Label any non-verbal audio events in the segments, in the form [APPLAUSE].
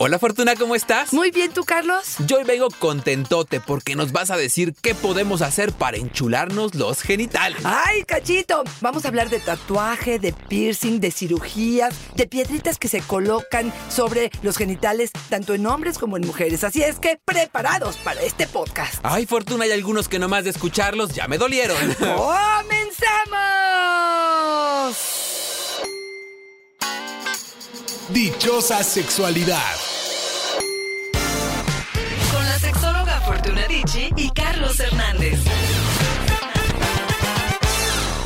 Hola Fortuna, ¿cómo estás? Muy bien, ¿tú, Carlos? Yo hoy vengo contentote porque nos vas a decir qué podemos hacer para enchularnos los genitales. ¡Ay, cachito! Vamos a hablar de tatuaje, de piercing, de cirugías, de piedritas que se colocan sobre los genitales, tanto en hombres como en mujeres. Así es que preparados para este podcast. Ay, Fortuna, hay algunos que nomás de escucharlos ya me dolieron. [LAUGHS] [LAUGHS] ¡Comenzamos! Dichosa sexualidad. Y Carlos Hernández.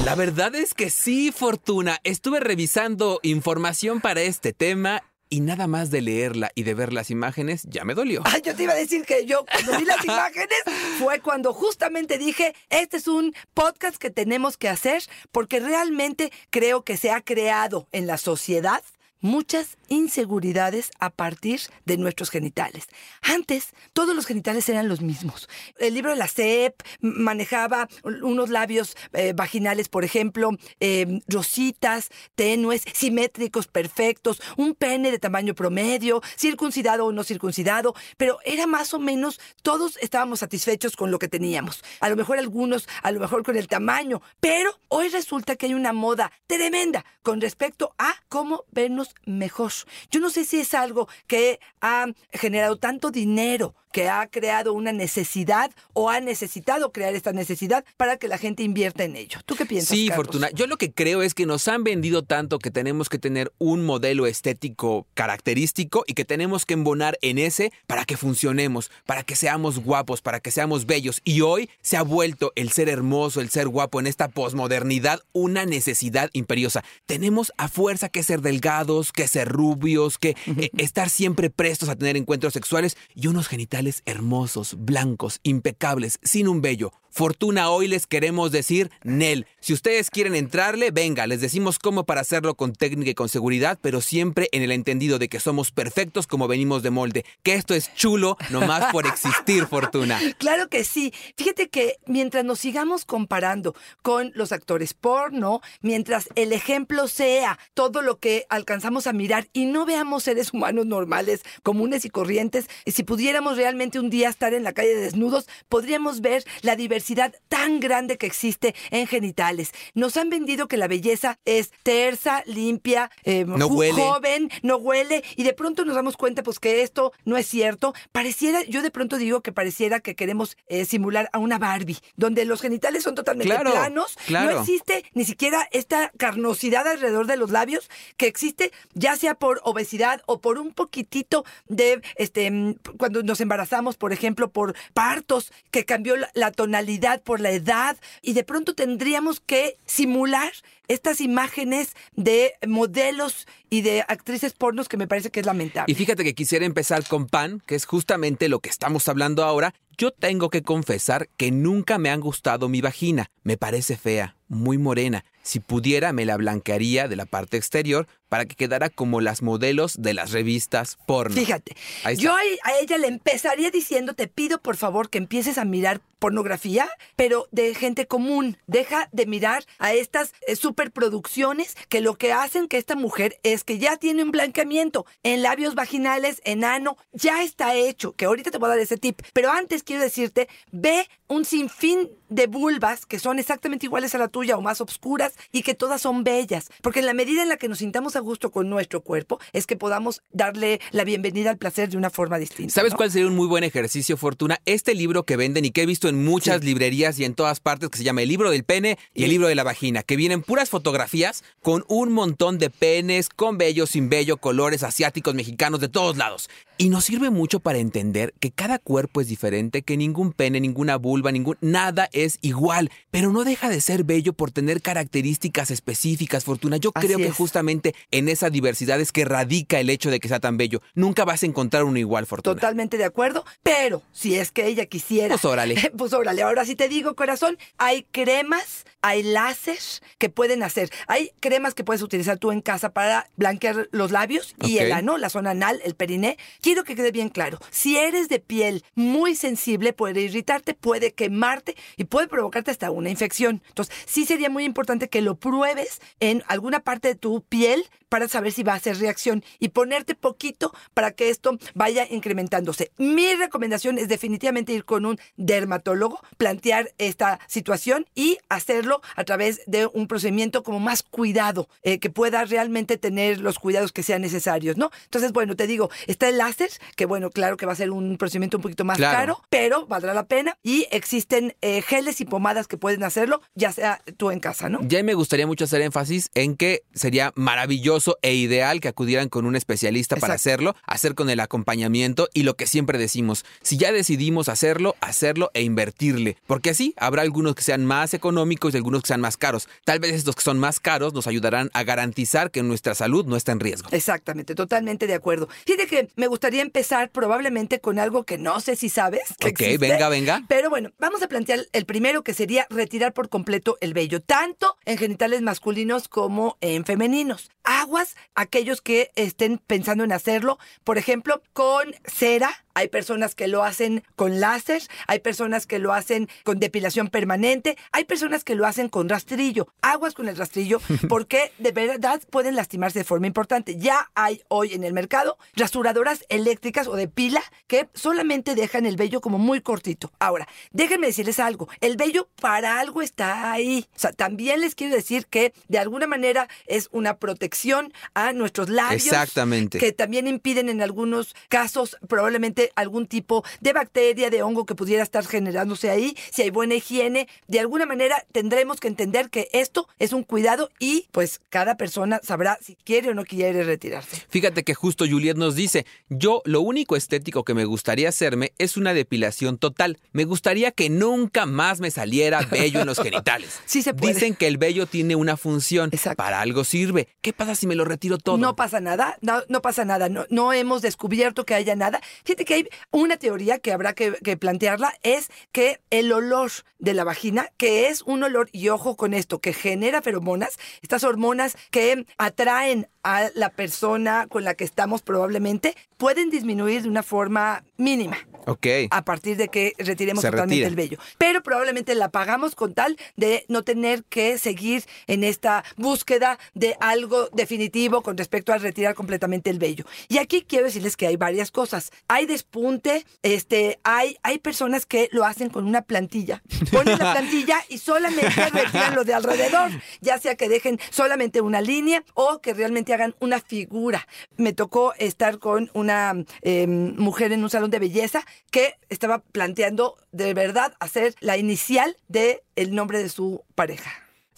La verdad es que sí, Fortuna. Estuve revisando información para este tema y nada más de leerla y de ver las imágenes ya me dolió. Ay, yo te iba a decir que yo cuando vi las imágenes fue cuando justamente dije, este es un podcast que tenemos que hacer porque realmente creo que se ha creado en la sociedad muchas inseguridades a partir de nuestros genitales. Antes, todos los genitales eran los mismos. El libro de la CEP manejaba unos labios eh, vaginales, por ejemplo, eh, rositas, tenues, simétricos, perfectos, un pene de tamaño promedio, circuncidado o no circuncidado, pero era más o menos, todos estábamos satisfechos con lo que teníamos. A lo mejor algunos, a lo mejor con el tamaño, pero hoy resulta que hay una moda tremenda con respecto a cómo vernos mejor. Yo no sé si es algo que ha generado tanto dinero, que ha creado una necesidad o ha necesitado crear esta necesidad para que la gente invierta en ello. ¿Tú qué piensas? Sí, Carlos? Fortuna. Yo lo que creo es que nos han vendido tanto que tenemos que tener un modelo estético característico y que tenemos que embonar en ese para que funcionemos, para que seamos guapos, para que seamos bellos. Y hoy se ha vuelto el ser hermoso, el ser guapo en esta posmodernidad una necesidad imperiosa. Tenemos a fuerza que ser delgados, que ser rubios, que [LAUGHS] eh, estar siempre prestos a tener encuentros sexuales y unos genitales hermosos, blancos, impecables, sin un vello. Fortuna, hoy les queremos decir Nel. Si ustedes quieren entrarle, venga, les decimos cómo para hacerlo con técnica y con seguridad, pero siempre en el entendido de que somos perfectos como venimos de molde. Que esto es chulo nomás por existir, Fortuna. [LAUGHS] Claro que sí. Fíjate que mientras nos sigamos comparando con los actores porno, mientras el ejemplo sea todo lo que alcanzamos a mirar y no veamos seres humanos normales, comunes y corrientes, si pudiéramos realmente un día estar en la calle desnudos, podríamos ver la diversidad tan grande que existe en genitales. Nos han vendido que la belleza es tersa, limpia, eh, No joven, no huele, y de pronto nos damos cuenta pues que esto no es cierto. Pareciera, yo de pronto digo que pareciera que queremos eh, simular a una Barbie, donde los genitales son totalmente Claro, planos, claro. no existe ni siquiera esta carnosidad alrededor de los labios que existe ya sea por obesidad o por un poquitito de este mm, cuando nos embarazamos, por ejemplo, por partos que cambió la tonalidad por la edad y de pronto tendríamos que simular estas imágenes de modelos y de actrices pornos que me parece que es lamentable. Y fíjate que quisiera empezar con pan, que es justamente lo que estamos hablando ahora. Yo tengo que confesar que nunca me han gustado mi vagina. Me parece fea, muy morena. Si pudiera, me la blanquearía de la parte exterior para que quedara como las modelos de las revistas porno. Fíjate, yo a a ella le empezaría diciendo, te pido por favor que empieces a mirar pornografía, pero de gente común. Deja de mirar a estas eh, superproducciones que lo que hacen que esta mujer es que ya tiene un blanqueamiento en labios vaginales, en ano, ya está hecho, que ahorita te voy a dar ese tip. Pero antes quiero decirte, ve un sinfín de vulvas que son exactamente iguales a la tuya o más obscuras y que todas son bellas. Porque en la medida en la que nos sintamos a gusto con nuestro cuerpo, es que podamos darle la bienvenida al placer de una forma distinta. ¿Sabes ¿no? cuál sería un muy buen ejercicio, Fortuna? Este libro que venden y que he visto en muchas librerías y en todas partes, que se llama El libro del pene y el libro de la vagina, que vienen puras fotografías con un montón de penes, con vello, sin vello, colores asiáticos, mexicanos, de todos lados. Y nos sirve mucho para entender que cada cuerpo es diferente, que ningún pene, ninguna vulva, ningún, nada es es igual, pero no deja de ser bello por tener características específicas, Fortuna. Yo Así creo que es. justamente en esa diversidad es que radica el hecho de que sea tan bello. Nunca vas a encontrar uno igual, Fortuna. Totalmente de acuerdo, pero si es que ella quisiera. Pues órale. [LAUGHS] Pues órale, ahora sí te digo, corazón, hay cremas, hay láseres que pueden hacer. Hay cremas que puedes utilizar tú en casa para blanquear los labios y el ano, la zona anal, el periné. Quiero que quede bien claro. Si eres de piel muy sensible, puede irritarte, puede quemarte y puede provocarte hasta una infección. Entonces, sí sería muy importante que lo pruebes en alguna parte de tu piel para saber si va a hacer reacción y ponerte poquito para que esto vaya incrementándose. Mi recomendación es definitivamente ir con un dermatólogo, plantear esta situación y hacerlo a través de un procedimiento como más cuidado, eh, que pueda realmente tener los cuidados que sean necesarios, ¿no? Entonces, bueno, te digo, está el láser, que bueno, claro que va a ser un procedimiento un poquito más Claro. caro, pero valdrá la pena y existen eh, geles y pomadas que pueden hacerlo, ya sea tú en casa, ¿no? Ya me gustaría mucho hacer énfasis en que sería maravilloso e ideal que acudieran con un especialista para hacerlo, hacer con el acompañamiento y lo que siempre decimos, si ya decidimos hacerlo, hacerlo e invertirle, porque así habrá algunos que sean más económicos y algunos que sean más caros. Tal vez estos que son más caros nos ayudarán a garantizar que nuestra salud no está en riesgo. Exactamente, totalmente de acuerdo. Fíjate que me gustaría empezar probablemente con algo que no sé si sabes. que Ok, existe, venga, venga. Pero bueno, vamos a plantear el primero que sería retirar por completo el vello, tanto en genitales masculinos como en femeninos. Aguas aquellos que estén pensando en hacerlo, por ejemplo, con cera. Hay personas que lo hacen con láser, hay personas que lo hacen con depilación permanente, hay personas que lo hacen con rastrillo. Aguas con el rastrillo [LAUGHS] porque de verdad pueden lastimarse de forma importante. Ya hay hoy en el mercado rasuradoras eléctricas o de pila que solamente dejan el vello como muy cortito. Ahora, déjenme decirles algo, el vello para algo está ahí. O sea, también les quiero decir que de alguna manera es una protección a nuestros labios. Exactamente. Que también impiden en algunos casos probablemente algún tipo de bacteria, de hongo que pudiera estar generándose ahí. Si hay buena higiene, de alguna manera tendremos que entender que esto es un cuidado y pues cada persona sabrá si quiere o no quiere retirarse. Fíjate que justo Juliet nos dice, yo lo único estético que me gustaría hacerme es una depilación total. Me gustaría que nunca más me saliera vello en los [LAUGHS] genitales. Sí se puede. Dicen que el vello tiene una función, Exacto. para algo sirve. ¿Qué pasa si me lo retiro todo? No pasa nada, no, no pasa nada, no, no hemos descubierto que haya nada. Fíjate que hay una teoría que habrá que, que plantearla, es que el olor de la vagina, que es un olor, y ojo con esto, que genera feromonas, estas hormonas que atraen a la persona con la que estamos probablemente, pueden disminuir de una forma mínima Ok. a partir de que retiremos Se totalmente retire. el vello. Pero probablemente la pagamos con tal de no tener que seguir en esta búsqueda de algo definitivo con respecto a retirar completamente el vello. Y aquí quiero decirles que hay varias cosas. Hay despunte, este, hay, hay personas que lo hacen con una plantilla. Ponen la plantilla y solamente retiran lo de alrededor, ya sea que dejen solamente una línea o que realmente hagan una figura. Me tocó estar con una eh, mujer en un salón de belleza que estaba planteando de verdad hacer la inicial de el nombre de su pareja.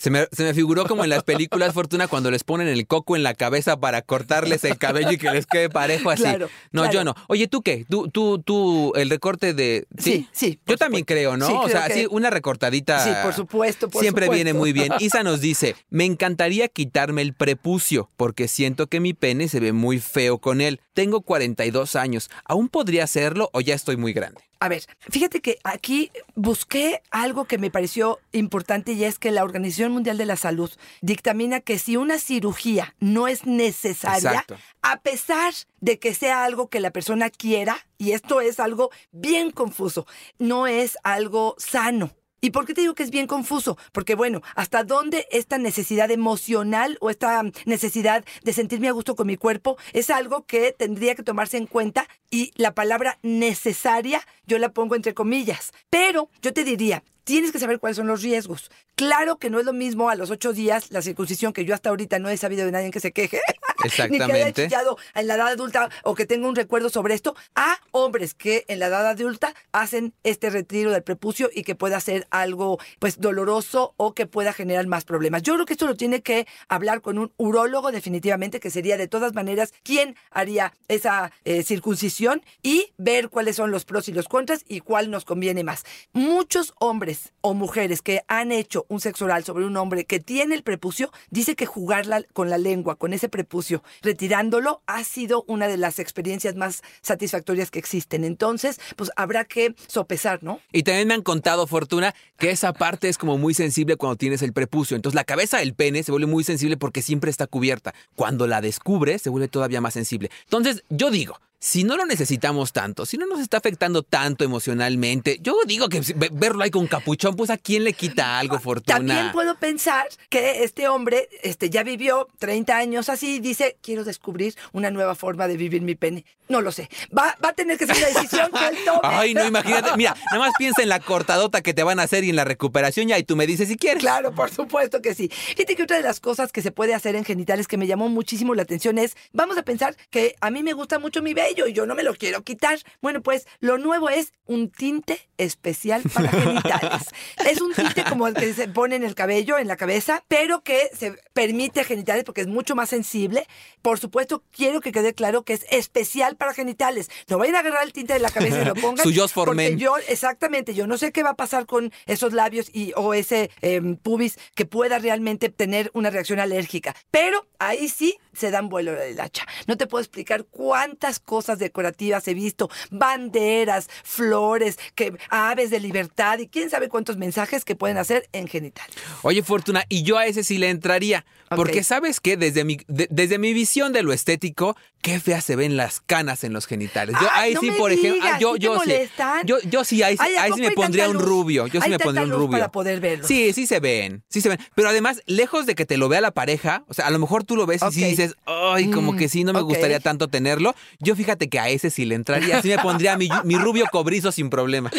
Se me, se me figuró como en las películas Fortuna cuando les ponen el coco en la cabeza para cortarles el cabello y que les quede parejo así. Claro, no, claro. yo no. Oye, ¿tú qué? ¿Tú, tú, tú, el recorte de... Sí, sí, Yo también supuesto. creo, ¿no? Sí, o sea, que- sí, una recortadita... Sí, por supuesto, por siempre supuesto. viene muy bien. [LAUGHS] Isa nos dice, me encantaría quitarme el prepucio porque siento que mi pene se ve muy feo con él. Tengo 42 años. ¿Aún podría hacerlo o ya estoy muy grande? A ver, fíjate que aquí busqué algo que me pareció importante y es que la Organización Mundial de la Salud dictamina que si una cirugía no es necesaria, Exacto. a pesar de que sea algo que la persona quiera, y esto es algo bien confuso, no es algo sano. ¿Y por qué te digo que es bien confuso? Porque bueno, ¿hasta dónde esta necesidad emocional o esta necesidad de sentirme a gusto con mi cuerpo es algo que tendría que tomarse en cuenta? Y la palabra necesaria yo la pongo entre comillas. Pero yo te diría, tienes que saber cuáles son los riesgos. Claro que no es lo mismo a los ocho días la circuncisión, que yo hasta ahorita no he sabido de nadie que se queje. [LAUGHS] ni que haya chillado en la edad adulta o que tenga un recuerdo sobre esto, a hombres que en la edad adulta hacen este retiro del prepucio y que pueda ser algo pues doloroso o que pueda generar más problemas. Yo creo que esto lo tiene que hablar con un urólogo definitivamente, que sería de todas maneras quien haría esa eh, circuncisión y ver cuáles son los pros y los contras y cuál nos conviene más. Muchos hombres o mujeres que han hecho un sexo oral sobre un hombre que tiene el prepucio, dice que jugarla con la lengua, con ese prepucio, retirándolo, ha sido una de las experiencias más satisfactorias que existen. Entonces, pues habrá que sopesar, ¿no? Y también me han contado, Fortuna, que esa parte es como muy sensible cuando tienes el prepucio. Entonces la cabeza del pene se vuelve muy sensible porque siempre está cubierta. Cuando la descubres, se vuelve todavía más sensible. Entonces, yo digo, si no lo necesitamos tanto, si no nos está afectando tanto emocionalmente, yo digo que ve- verlo ahí con capuchón, pues a quién le quita algo, Fortuna. También puedo pensar que este hombre este, ya vivió 30 años así y dice, quiero descubrir una nueva forma de vivir mi pene. No lo sé. Va, va a tener que ser una decisión que él tome. Ay, no, [LAUGHS] imagínate. Mira, nada más piensa en la cortadota que te van a hacer y en la recuperación ya, y tú me dices si quieres. Claro, por supuesto que sí. Fíjate que otra de las cosas que se puede hacer en genitales que me llamó muchísimo la atención es, vamos a pensar que a mí me gusta mucho mi y yo no me lo quiero quitar. Bueno, pues lo nuevo es un tinte especial para [LAUGHS] genitales. es un tinte como el que se pone en el cabello, en la cabeza, pero que se permite genitales porque es mucho más sensible. Por supuesto, quiero que quede claro que es especial para genitales. No vayan a agarrar el tinte de la cabeza y lo [LAUGHS] pongan. Su Joss for porque Men. yo, exactamente, yo no sé qué va a pasar con esos labios y, o ese em, pubis que pueda realmente tener una reacción alérgica. Pero ahí sí se dan vuelo a la hilacha. No te puedo explicar cuántas cosas decorativas he visto, banderas, flores, que aves de libertad y quién sabe cuántos mensajes que pueden hacer en genital. Oye, Fortuna, y yo a ese sí le entraría. Porque sabes que desde mi, de- desde mi visión de lo estético, qué feas se ven las canas en los genitales. Yo Ay, ahí no sí, por ejemplo, ah, yo, ¿sí yo sí. molestan? Yo, yo sí, ahí, sí- Ay, ¿a ahí sí me pondría un rubio. Yo sí me pondría un rubio. para poder verlos. Sí, sí se ven. Sí se ven. Pero además, lejos de que te lo vea la pareja, o sea, a lo mejor tú lo ves y sí Ok. Dices, ay, como Mm, que sí, no me gustaría tanto tenerlo. Yo fíjate que a ese sí le entraría. Sí me pondría mi, [LAUGHS] mi rubio cobrizo sin problema.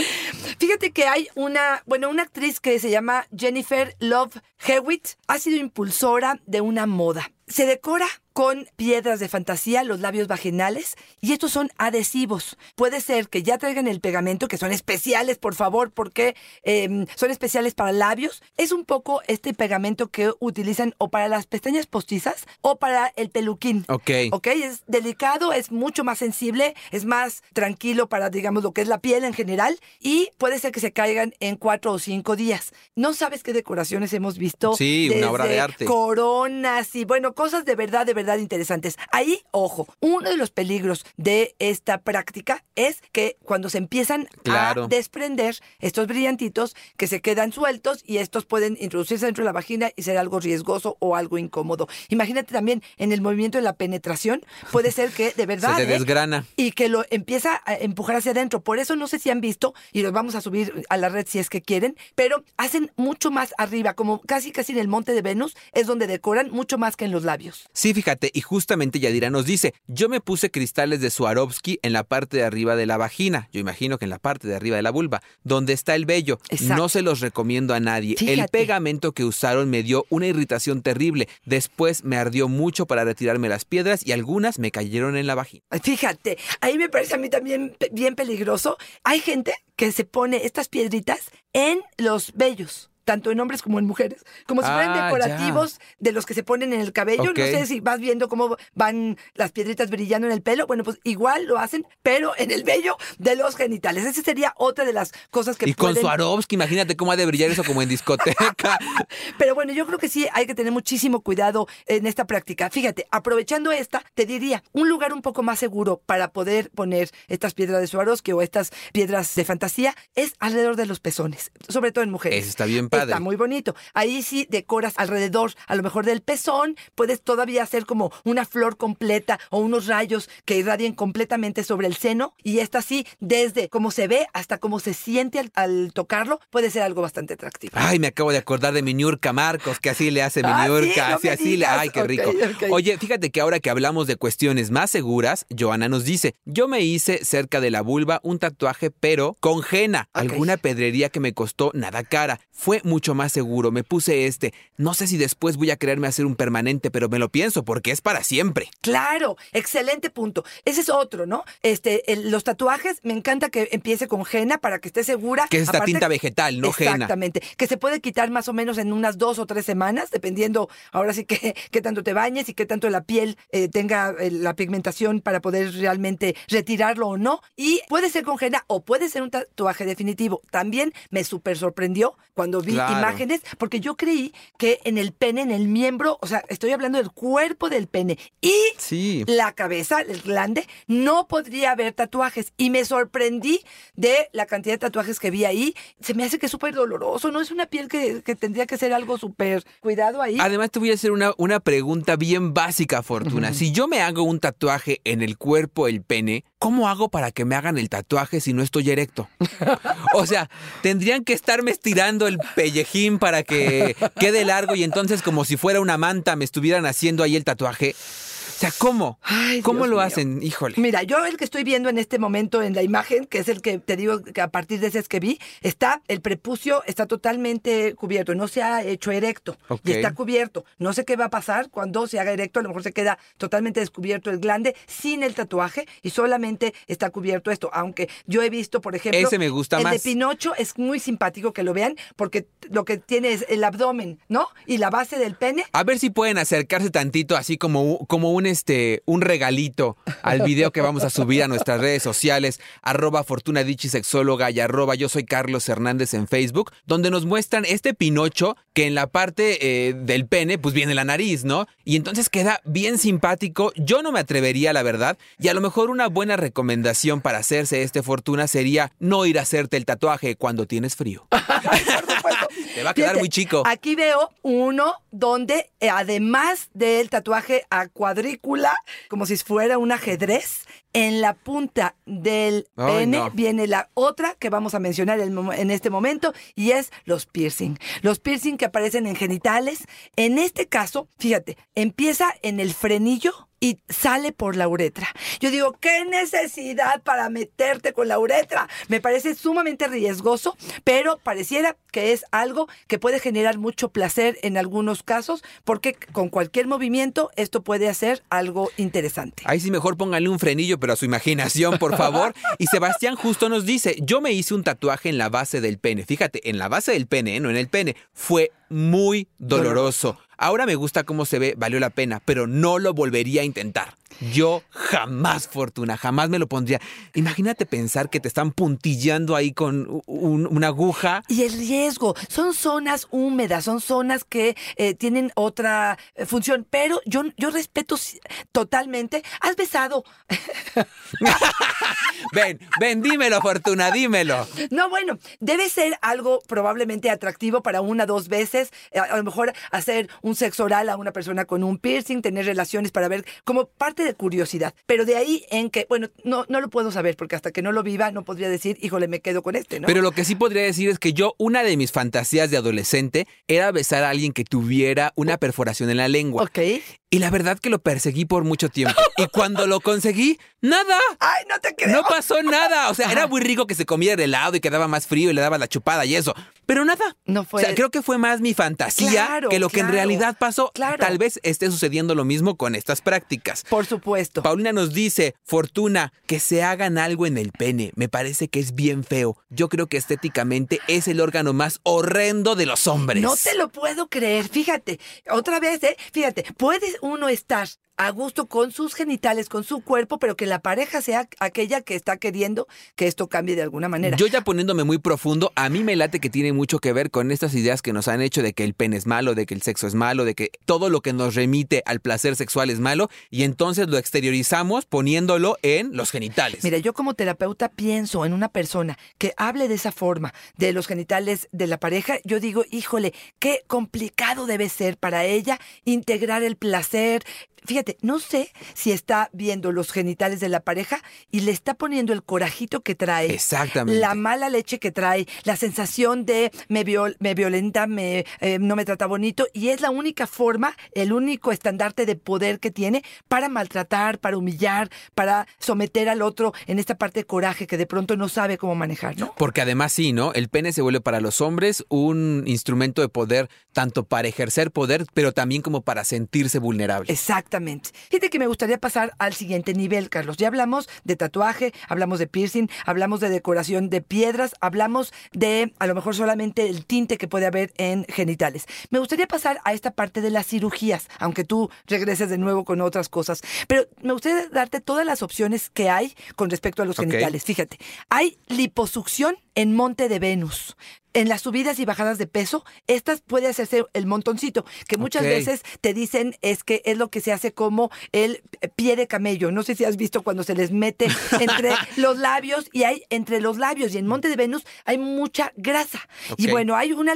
Fíjate que hay una, bueno, una actriz que se llama Jennifer Love Hewitt, ha sido impulsora de una moda. Se decora con piedras de fantasía los labios vaginales y estos son adhesivos. Puede ser que ya traigan el pegamento, que son especiales, por favor, porque eh, son especiales para labios. Es un poco este pegamento que utilizan o para las pestañas postizas o para el peluquín. Ok. Ok, es delicado, es mucho más sensible, es más tranquilo para, digamos, lo que es la piel en general y puede ser que se caigan en cuatro o cinco días. No sabes qué decoraciones hemos visto. Sí, una obra de arte. Coronas y, bueno, cosas de verdad, de verdad interesantes. Ahí, ojo, uno de los peligros de esta práctica es que cuando se empiezan Claro. a desprender estos brillantitos que se quedan sueltos y estos pueden introducirse dentro de la vagina y ser algo riesgoso o algo incómodo. Imagínate también en el movimiento de la penetración, puede ser que de [LAUGHS] verdad... te ¿eh? desgrana. Y que lo empieza a empujar hacia adentro. Por eso no sé si han visto, y los vamos a subir a la red si es que quieren, pero hacen mucho más arriba, como casi casi en el monte de Venus, es donde decoran mucho más que en los labios. Sí, fíjate, y justamente Yadira nos dice, yo me puse cristales de Swarovski en la parte de arriba de la vagina, yo imagino que en la parte de arriba de la vulva, donde está el vello. Exacto. No se los recomiendo a nadie. El pegamento que usaron me dio una irritación terrible. Después me ardió mucho para retirarme las piedras y algunas me cayeron en la vagina. Fíjate, ahí me parece a mí también bien peligroso. Hay gente que se pone estas piedritas en los vellos. Tanto en hombres como en mujeres, como si fueran Ah, decorativos de los que se ponen en el cabello. Ok. No sé si vas viendo cómo van las piedritas brillando en el pelo. Bueno, pues igual lo hacen, pero en el vello de los genitales. Esa sería otra de las cosas que Y con Swarovski, imagínate cómo ha de brillar eso como en discoteca. [LAUGHS] Pero bueno, yo creo que sí hay que tener muchísimo cuidado en esta práctica. Fíjate, aprovechando esta, te diría, un lugar un poco más seguro para poder poner estas piedras de Swarovski o estas piedras de fantasía es alrededor de los pezones, sobre todo en mujeres. Eso está bien padre. Está muy bonito. Ahí sí decoras alrededor, a lo mejor del pezón, puedes todavía hacer como una flor completa o unos rayos que irradien completamente sobre el seno y esta sí, desde cómo se ve hasta cómo se siente al, al tocarlo, puede ser algo bastante atractivo. Ay, me acabo de acordar de mi Niurka Marcos, que así le hace mi Ah, sí, Niurka, no así, así le. Ay, qué rico. Oye, fíjate que ahora que hablamos de cuestiones más seguras, Joana nos dice: Yo me hice cerca de la vulva un tatuaje, pero con Ok. alguna pedrería que me costó nada cara. Fue mucho más seguro. Me puse este. No sé si después voy a quererme hacer un permanente, pero me lo pienso porque es para siempre. Claro, excelente punto. Ese es otro, ¿no? Este, el- los tatuajes, me encanta que empiece con henna para que esté segura. Que es esta Aparte- tinta vegetal, no henna. Exactamente. Que se puede quitar más o menos en unas dos o tres semanas, dependiendo ahora sí que [LAUGHS] qué tanto te bañes y qué tanto la piel eh, tenga eh, la pigmentación para poder realmente retirarlo o no. Y puede ser con henna o puede ser un tatuaje definitivo. También me súper sorprendió cuando vi Claro. imágenes, porque yo creí que en el pene, en el miembro, o sea, estoy hablando del cuerpo del pene y Sí. la cabeza, el glande, no podría haber tatuajes. Y me sorprendí de la cantidad de tatuajes que vi ahí. Se me hace que es súper doloroso, ¿no? Es una piel que, que tendría que ser algo súper cuidado ahí. Además, te voy a hacer una, una pregunta bien básica, Fortuna. Si yo me hago un tatuaje en el cuerpo, el pene, ¿cómo hago para que me hagan el tatuaje si no estoy erecto? [LAUGHS] O sea, tendrían que estarme estirando el pellejín para que quede largo y entonces como si fuera una manta me estuvieran haciendo ahí el tatuaje. O sea, ¿cómo? Ay, ¿Cómo Dios lo mío. hacen? Híjole. Mira, yo el que estoy viendo en este momento en la imagen, que es el que te digo que a partir de ese es que vi, está el prepucio está totalmente cubierto, no se ha hecho erecto y está cubierto. No sé qué va a pasar cuando se haga erecto, a lo mejor se queda totalmente descubierto el glande sin el tatuaje y solamente está cubierto esto, aunque yo he visto, por ejemplo, Ese me gusta el más. de Pinocho es muy simpático que lo vean porque lo que tiene es el abdomen, ¿no? Y la base del pene A ver si pueden acercarse tantito, así como, como un, este, un regalito al video que vamos a subir a nuestras redes sociales, arroba Fortuna Sexóloga y arroba yo soy Carlos Hernández en Facebook, donde nos muestran este Pinocho que en la parte eh, del pene, pues viene la nariz, ¿no? Y entonces queda bien simpático. Yo no me atrevería, la verdad, y a lo mejor una buena recomendación para hacerse este Fortuna sería no ir a hacerte el tatuaje cuando tienes frío. [LAUGHS] Te va a quedar Fíjate, muy chico. Aquí veo uno donde, eh, además del tatuaje a cuadrícula, como si fuera un ajedrez, en la punta del Ay, pene no. viene la otra que vamos a mencionar el en este momento y es los piercing. Los piercing que aparecen en genitales. En este caso, fíjate, empieza en el frenillo y sale por la uretra. Yo digo, ¿qué necesidad para meterte con la uretra? Me parece sumamente riesgoso, pero pareciera que es algo que puede generar mucho placer en algunos casos, porque con cualquier movimiento esto puede hacer algo interesante. Ahí sí mejor pónganle un frenillo, pero a su imaginación, por favor. [LAUGHS] Y Sebastián justo nos dice, yo me hice un tatuaje en la base del pene. Fíjate, en la base del pene, ¿eh? no en el pene. Fue muy doloroso. Ahora me gusta cómo se ve, valió la pena, pero no lo volvería a intentar. Yo jamás, Fortuna, jamás me lo pondría. Imagínate pensar que te están puntillando ahí con un- una aguja. Y el riesgo, son zonas húmedas, son zonas que eh, tienen otra eh, función, pero yo, yo respeto totalmente. ¿Has besado? [LAUGHS] Ven, ven, dímelo, Fortuna, dímelo. No, bueno, debe ser algo probablemente atractivo para una dos veces. Eh, A, a lo mejor hacer un sexo oral a una persona con un piercing, tener relaciones para ver como parte de curiosidad. Pero de ahí en que, bueno, no, no lo puedo saber porque hasta que no lo viva no podría decir, híjole, me quedo con este, ¿no? Pero lo que sí podría decir es que yo, una de mis fantasías de adolescente era besar a alguien que tuviera una perforación en la lengua. Ok. Y la verdad que lo perseguí por mucho tiempo. Y cuando lo conseguí, nada. Ay, no te. No pasó nada. O sea, era muy rico que se comiera el helado y quedaba más frío y le daba la chupada y eso. Pero nada. No fue- O sea, creo que fue más mi fantasía Claro, que lo que en realidad pasó. claro. Tal vez esté sucediendo lo mismo con estas prácticas. Por supuesto. Paulina nos dice, Fortuna, que se hagan algo en el pene. Me parece que es bien feo. Yo creo que estéticamente es el órgano más horrendo de los hombres. No te lo puedo creer. Fíjate, otra vez, ¿eh? Fíjate, puede uno estar a gusto con sus genitales, con su cuerpo, pero que la pareja sea aquella que está queriendo que esto cambie de alguna manera. Yo ya poniéndome muy profundo, a mí me late que tiene mucho que ver con estas ideas que nos han hecho de que el pene es malo, de que el sexo es malo, de que todo lo que nos remite al placer sexual es malo y entonces lo exteriorizamos poniéndolo en los genitales. Mira, yo como terapeuta pienso en una persona que hable de esa forma de los genitales de la pareja, yo digo, híjole, qué complicado debe ser para ella integrar el placer. Fíjate, no sé si está viendo los genitales de la pareja y le está poniendo el corajito que trae. Exactamente. La mala leche que trae, la sensación de me, viol- me violenta, me, eh, no me trata bonito y es la única forma, el único estandarte de poder que tiene para maltratar, para humillar, para someter al otro en esta parte de coraje que de pronto no sabe cómo manejar, ¿no? Porque además sí, ¿no? El pene se vuelve para los hombres un instrumento de poder, tanto para ejercer poder, pero también como para sentirse vulnerable. Exactamente. Fíjate que me gustaría pasar al siguiente nivel, Carlos. Ya hablamos de tatuaje, hablamos de piercing, hablamos de decoración de piedras, hablamos de a lo mejor solamente el tinte que puede haber en genitales. Me gustaría pasar a esta parte de las cirugías, aunque tú regreses de nuevo con otras cosas. Pero me gustaría darte todas las opciones que hay con respecto a los genitales. Fíjate, hay liposucción en Monte de Venus. En las subidas y bajadas de peso, estas puede hacerse el montoncito, que muchas veces te dicen es que es lo que se hace como el pie de camello. No sé si has visto cuando se les mete [LAUGHS] entre los labios y hay entre los labios y en Monte de Venus hay mucha grasa. Y bueno, hay una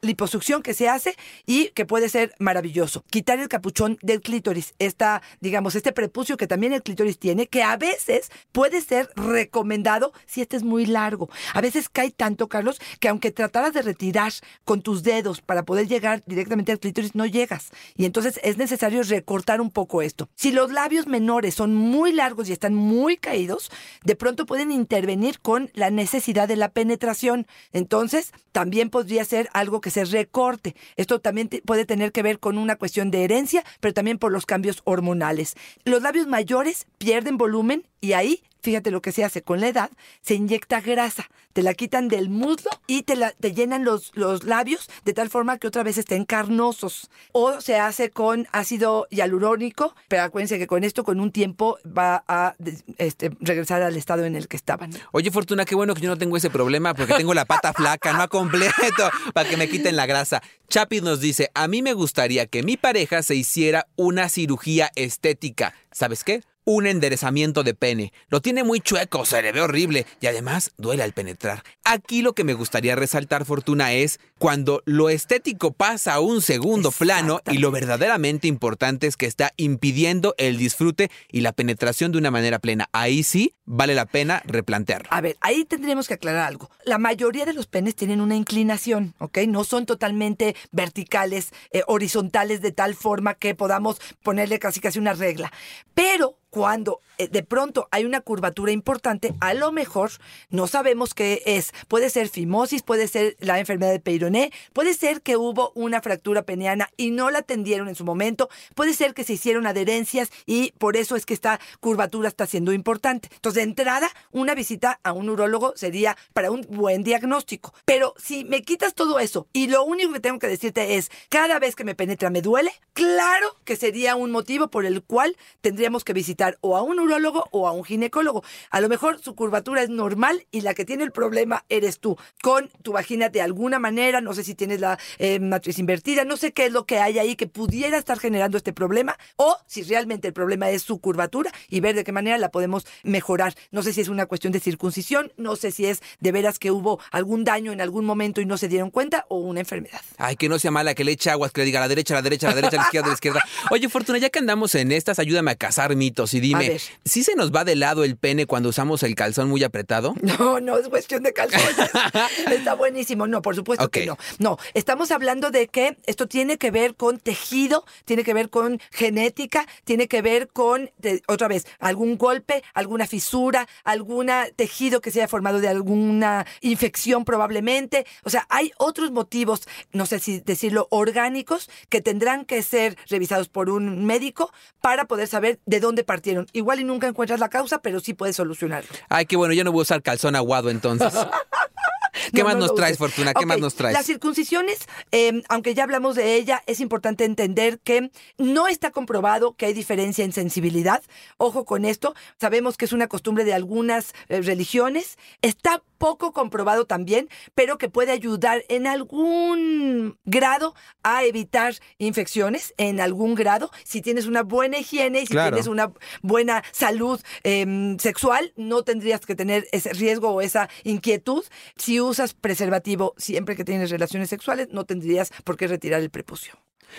liposucción que se hace y que puede ser maravilloso. Quitar el capuchón del clítoris, esta, digamos, este prepucio que también el clítoris tiene, que a veces puede ser recomendado si este es muy largo. A veces cae tanto, Carlos, que aunque trataras de retirar con tus dedos para poder llegar directamente al clítoris, no llegas. Y entonces es necesario recortar un poco esto. Si los labios menores son muy largos y están muy caídos, de pronto pueden intervenir con la necesidad de la penetración. Entonces, también podría ser algo que se recorte. Esto también puede tener que ver con una cuestión de herencia, pero también por los cambios hormonales. Los labios mayores pierden volumen y ahí fíjate lo que se hace con la edad, se inyecta grasa, te la quitan del muslo y te, la, te llenan los, los labios de tal forma que otra vez estén carnosos. O se hace con ácido hialurónico, pero acuérdense que con esto, con un tiempo, va a este, regresar al estado en el que estaban. Oye, Fortuna, qué bueno que yo no tengo ese problema porque tengo la pata flaca, no a completo, para que me quiten la grasa. Chapis nos dice, a mí me gustaría que mi pareja se hiciera una cirugía estética. ¿Sabes qué? Un enderezamiento de pene. Lo tiene muy chueco, se le ve horrible y además duele al penetrar. Aquí lo que me gustaría resaltar, Fortuna, es cuando lo estético pasa a un segundo plano y lo verdaderamente importante es que está impidiendo el disfrute y la penetración de una manera plena. Ahí sí vale la pena replantearlo. A ver, ahí tendríamos que aclarar algo. La mayoría de los penes tienen una inclinación, ¿ok? No son totalmente verticales, eh, horizontales, de tal forma que podamos ponerle casi casi una regla. Pero cuando eh, de pronto hay una curvatura importante, a lo mejor no sabemos qué es. Puede ser fimosis, puede ser la enfermedad de Peyroné, puede ser que hubo una fractura peneana y no la atendieron en su momento, puede ser que se hicieron adherencias y por eso es que esta curvatura está siendo importante. Entonces, de entrada, una visita a un urólogo sería para un buen diagnóstico. Pero si me quitas todo eso y lo único que tengo que decirte es, cada vez que me penetra me duele, claro que sería un motivo por el cual tendríamos que visitar o a un urólogo o a un ginecólogo. A lo mejor su curvatura es normal y la que tiene el problema eres tú. Con tu vagina de alguna manera, no sé si tienes la eh, matriz invertida, no sé qué es lo que hay ahí que pudiera estar generando este problema o si realmente el problema es su curvatura y ver de qué manera la podemos mejorar. No sé si es una cuestión de circuncisión, no sé si es de veras que hubo algún daño en algún momento y no se dieron cuenta o una enfermedad. Ay, que no sea mala, que le eche aguas, que le diga a la derecha, a la derecha, a la derecha, a la izquierda, a la izquierda. [LAUGHS] Oye, Fortuna, ya que andamos en estas, ayúdame a cazar mitos y dime. ¿sí se nos va de lado el pene cuando usamos el calzón muy apretado? [LAUGHS] No, no es cuestión de calzones. [LAUGHS] Está buenísimo. No, por supuesto que no. No, estamos hablando de que esto tiene que ver con tejido, tiene que ver con genética, tiene que ver con, de- otra vez, algún golpe, alguna fisura, algún tejido que se haya formado de alguna infección probablemente. O sea, hay otros motivos, no sé si decirlo, orgánicos, que tendrán que ser revisados por un médico para poder saber de dónde partieron. Igual y nunca encuentras la causa, pero sí puedes solucionarlo. Ay, qué bueno, yo no voy a usar calzón aguado entonces. [LAUGHS] [LAUGHS] ¿Qué más no nos traes. Fortuna? ¿Qué más nos traes? Las circuncisiones, eh, aunque ya hablamos de ella, es importante entender que no está comprobado que hay diferencia en sensibilidad. Ojo con esto. Sabemos que es una costumbre de algunas eh, religiones. Está poco comprobado también, pero que puede ayudar en algún grado a evitar infecciones, en algún grado. Si tienes una buena higiene y si Claro. tienes una buena salud em, sexual, no tendrías que tener ese riesgo o esa inquietud. Si usas preservativo siempre que tienes relaciones sexuales, no tendrías por qué retirar el prepucio.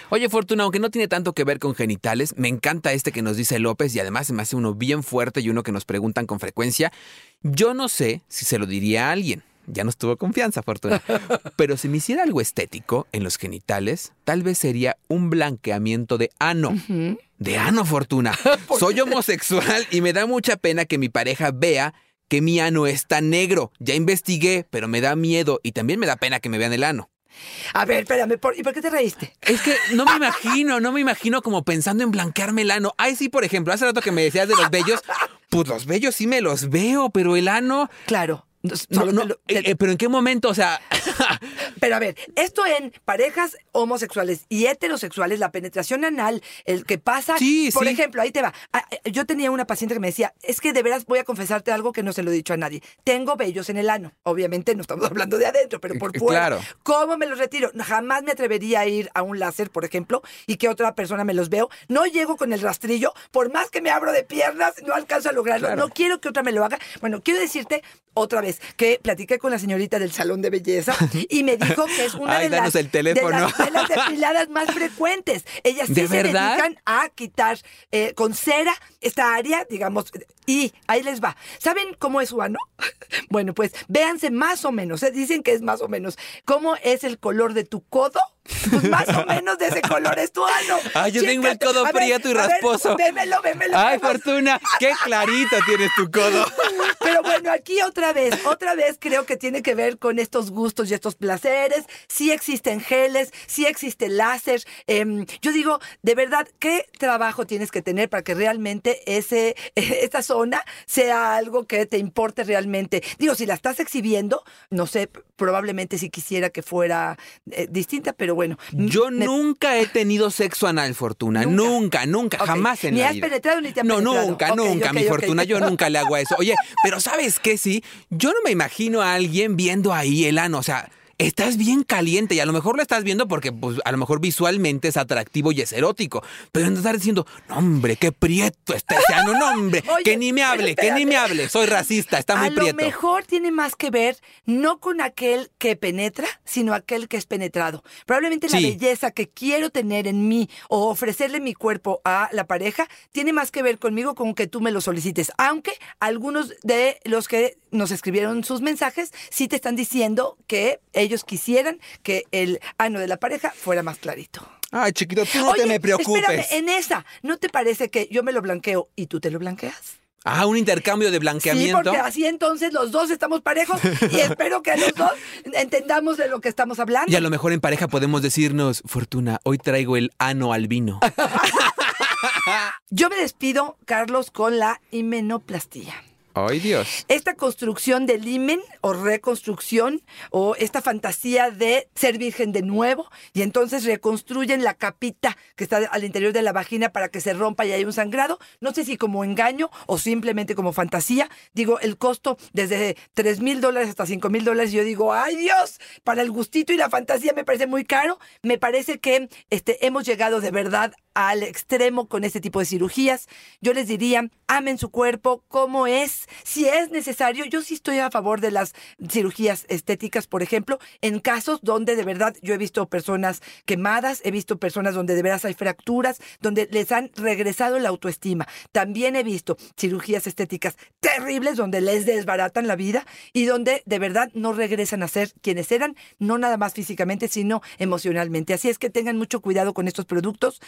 Oye, Fortuna, aunque no tiene tanto que ver con genitales, me encanta este que nos dice López y además se me hace uno bien fuerte y uno que nos preguntan con frecuencia. Yo no sé si se lo diría a alguien. Ya nos tuvo confianza, Fortuna. [LAUGHS] Pero si me hiciera algo estético en los genitales, tal vez sería un blanqueamiento de ano. De ano, Fortuna. [LAUGHS] Soy homosexual y me da mucha pena que mi pareja vea que mi ano está negro. Ya investigué, pero me da miedo y también me da pena que me vean el ano. A ver, espérame, ¿por- ¿y por qué te reíste? Es que no me imagino, no me imagino como pensando en blanquearme el ano. Ay, sí, por ejemplo, hace rato que me decías de los vellos, pues los vellos sí me los veo, pero el ano... Claro. No- No, no, eh, eh, pero ¿en qué momento? O sea, [LAUGHS] Pero a ver, esto en parejas homosexuales y heterosexuales, la penetración anal, el que pasa. Sí, por sí. ejemplo, ahí te va. Ah, eh, Yo tenía una paciente que me decía, es que de veras voy a confesarte algo que no se lo he dicho a nadie. Tengo vellos en el ano. Obviamente no estamos [LAUGHS] hablando de adentro, pero por fuera. claro. ¿Cómo me los retiro? Jamás me atrevería a ir a un láser, por ejemplo, y que otra persona me los veo. No llego con el rastrillo, por más que me abro de piernas, no alcanzo a lograrlo. Claro. No quiero que otra me lo haga. Bueno, quiero decirte otra vez que platiqué con la señorita del salón de belleza [LAUGHS] y me dijo que es una Ay, de, las, el teléfono. de las de las depiladas más frecuentes. Ellas sí ¿De se verdad? dedican a quitar eh, con cera esta área, digamos, y ahí les va. ¿Saben cómo es su ano? [LAUGHS] Bueno, pues véanse más o menos, ¿eh? dicen que es más o menos. ¿Cómo es el color de tu codo? Pues más o menos de ese color es tu ano. [LAUGHS] Ay, yo tengo el codo prieto y ver, rasposo. vémelo, vémelo. ay, vémelo. Fortuna, qué clarito tienes tu codo. Pero bueno, aquí otra vez, otra vez creo que tiene que ver con estos gustos y estos placeres. Sí existen geles, sí existe láser. Em, yo digo, de verdad, ¿qué trabajo tienes que tener para que realmente ese, [LAUGHS] esta zona sea algo que te importe realmente? Digo, si la estás exhibiendo, no sé, probablemente si quisiera que fuera eh, distinta, pero bueno. Yo me- nunca he tenido sexo anal, Fortuna. Nunca. Nunca, nunca, Ok. jamás en Ni la has vida. penetrado ni te han No, penetrado. nunca, nunca, mi. Fortuna. Yo nunca le hago eso. Oye, pero ¿sabes qué? Sí, yo no me imagino a alguien viendo ahí el ano. O sea, estás bien caliente y a lo mejor lo estás viendo porque, pues, a lo mejor visualmente es atractivo y es erótico. Pero no estar diciendo, no, hombre, qué prieto está ese ano. No, hombre, [LAUGHS] Oye, que ni me hable, que ni me hable. Soy racista, está muy a prieto. lo mejor tiene más que ver no con aquel que penetra, sino aquel que es penetrado. Probablemente la Sí. belleza que quiero tener en mí o ofrecerle mi cuerpo a la pareja tiene más que ver conmigo con que tú me lo solicites. Aunque algunos de los que nos escribieron sus mensajes sí te están diciendo que ellos quisieran que el ano de la pareja fuera más clarito. Ay, chiquito, tú no Oye, te me preocupes. Espérame, en esa, ¿no te parece que yo me lo blanqueo y tú te lo blanqueas? Ah, un intercambio de Sí, blanqueamiento. porque así entonces los dos estamos parejos y [LAUGHS] espero que los dos entendamos de lo que estamos hablando. Y a lo mejor en pareja podemos decirnos, Fortuna, hoy traigo el ano al vino. [LAUGHS] Yo me despido, Carlos, con la himenoplastía. Ay, Dios. Esta construcción del himen o reconstrucción o esta fantasía de ser virgen de nuevo y entonces reconstruyen la capita que está al interior de la vagina para que se rompa y haya un sangrado. No sé si como engaño o simplemente como fantasía. Digo, el costo desde 3 mil dólares hasta 5 mil dólares. Yo digo, ay Dios, para el gustito y la fantasía me parece muy caro. Me parece que este, hemos llegado de verdad al extremo con este tipo de cirugías. Yo les diría, amen su cuerpo como es. Si es necesario, yo sí estoy a favor de las cirugías estéticas, por ejemplo, en casos donde de verdad yo he visto personas quemadas, he visto personas donde de veras hay fracturas, donde les han regresado la autoestima. También he visto cirugías estéticas terribles donde les desbaratan la vida y donde de verdad no regresan a ser quienes eran, no nada más físicamente, sino emocionalmente. Así es que tengan mucho cuidado con estos productos,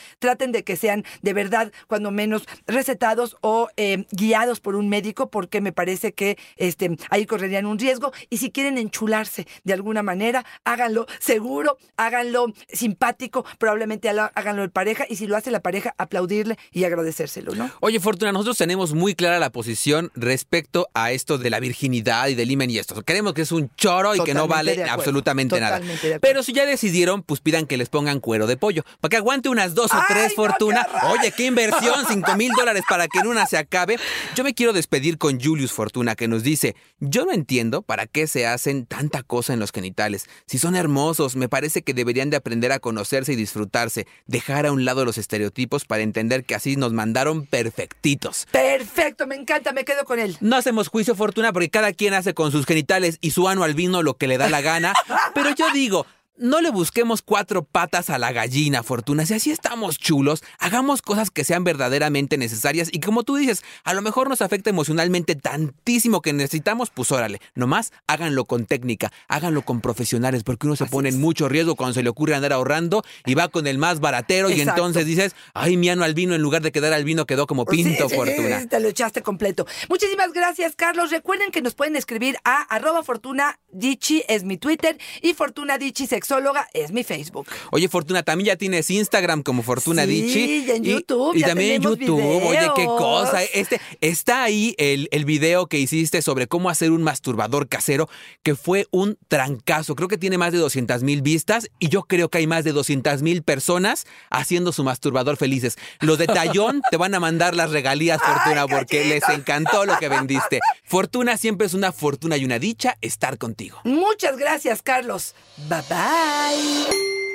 de que sean de verdad, cuando menos, recetados o eh, guiados por un médico, porque me parece que este, ahí correrían un riesgo. Y si quieren enchularse de alguna manera, háganlo seguro, háganlo simpático, probablemente há- háganlo en pareja, y si lo hace la pareja, aplaudirle y agradecérselo, ¿no? Oye, Fortuna, nosotros tenemos muy clara la posición respecto a esto de la virginidad y del himen y esto. Creemos que es un choro y que no vale absolutamente nada. totalmente. Pero si ya decidieron, pues pidan que les pongan cuero de pollo. Para que aguante unas dos o ¡Ay, tres, Fortuna. Oye, qué inversión, cinco mil dólares para que en una se acabe. Yo me quiero despedir con Julius Fortuna, que nos dice, yo no entiendo para qué se hacen tanta cosa en los genitales. Si son hermosos, me parece que deberían de aprender a conocerse y disfrutarse, dejar a un lado los estereotipos para entender que así nos mandaron perfectitos. Perfecto, me encanta, me quedo con él. No hacemos juicio fortuna porque cada quien hace con sus genitales y su ano al vino lo que le da la gana. Pero yo digo, no le busquemos cuatro patas a la gallina, Fortuna. Si así estamos chulos, hagamos cosas que sean verdaderamente necesarias y como tú dices, a lo mejor nos afecta emocionalmente tantísimo que necesitamos, pues órale, nomás háganlo con técnica, háganlo con profesionales, porque uno se pone en mucho riesgo cuando se le ocurre andar ahorrando y va con el más baratero y entonces dices, ay, mi ano al vino, en lugar de quedar al vino quedó como pinto, Sí, Fortuna. sí, te lo echaste completo. Muchísimas gracias, Carlos. Recuerden que nos pueden escribir a arroba Fortuna Dichi, es mi Twitter, y Fortuna Dichi Sexóloga es mi Facebook. Oye, Fortuna, también ya tienes Instagram como Fortuna Sí, Dichi. y en YouTube, Y, ya también en YouTube. Oye, qué cosa. Este, está ahí el, el video que hiciste sobre cómo hacer un masturbador casero, que fue un trancazo. Creo que tiene más de 200 mil vistas y yo creo que hay más de 200 mil personas haciendo su masturbador felices. Los de Tallón te van a mandar las regalías, [LAUGHS] Fortuna, porque les encantó lo que vendiste. Fortuna siempre es una fortuna y una dicha estar contigo. Muchas gracias, Carlos. Bye bye.